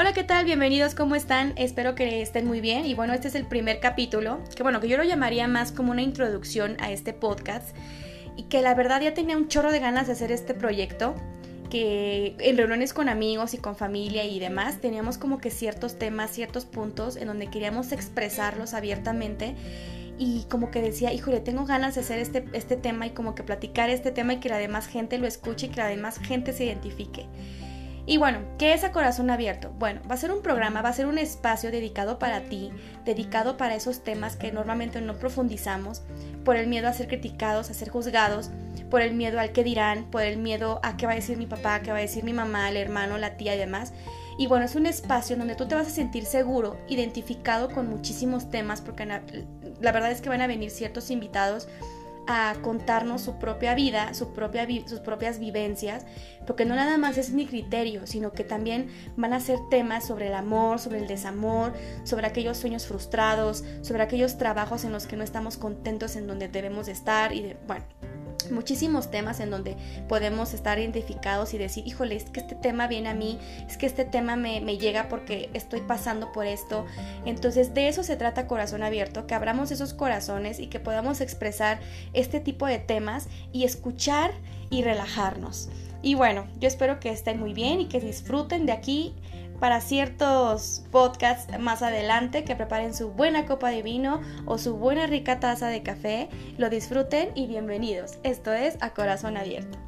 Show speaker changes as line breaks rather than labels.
Hola, ¿qué tal? Bienvenidos, ¿cómo están? Espero que estén muy bien. Y bueno, este es el primer capítulo, que bueno, que yo lo llamaría más como una introducción a este podcast. Y que la verdad ya tenía un chorro de ganas de hacer este proyecto. Que en reuniones con amigos y con familia y demás teníamos como que ciertos temas, ciertos puntos en donde queríamos expresarlos abiertamente y como que decía, híjole, tengo ganas de hacer este, este tema y como que platicar este tema y que la demás gente lo escuche y que la demás gente se identifique. Y bueno, ¿qué es a corazón abierto? Bueno, va a ser un programa, va a ser un espacio dedicado para ti, dedicado para esos temas que normalmente no profundizamos, por el miedo a ser criticados, a ser juzgados, por el miedo al que dirán, por el miedo a qué va a decir mi papá, qué va a decir mi mamá, el hermano, la tía y demás. Y bueno, es un espacio donde tú te vas a sentir seguro, identificado con muchísimos temas, porque la verdad es que van a venir ciertos invitados a contarnos su propia vida, su propia sus propias vivencias, porque no nada más es mi criterio, sino que también van a ser temas sobre el amor, sobre el desamor, sobre aquellos sueños frustrados, sobre aquellos trabajos en los que no estamos contentos en donde debemos estar y de, bueno, muchísimos temas en donde podemos estar identificados y decir, híjole, es que este tema viene a mí, es que este tema me, me, llega porque estoy pasando por esto. Entonces de eso se trata Corazón Abierto, que abramos esos corazones y que podamos expresar este tipo de temas y escuchar y relajarnos. Y bueno, yo espero que estén muy bien y que disfruten de aquí para ciertos podcasts más adelante, que preparen su buena copa de vino o su buena rica taza de café, lo disfruten y bienvenidos. Esto es A Corazón Abierto.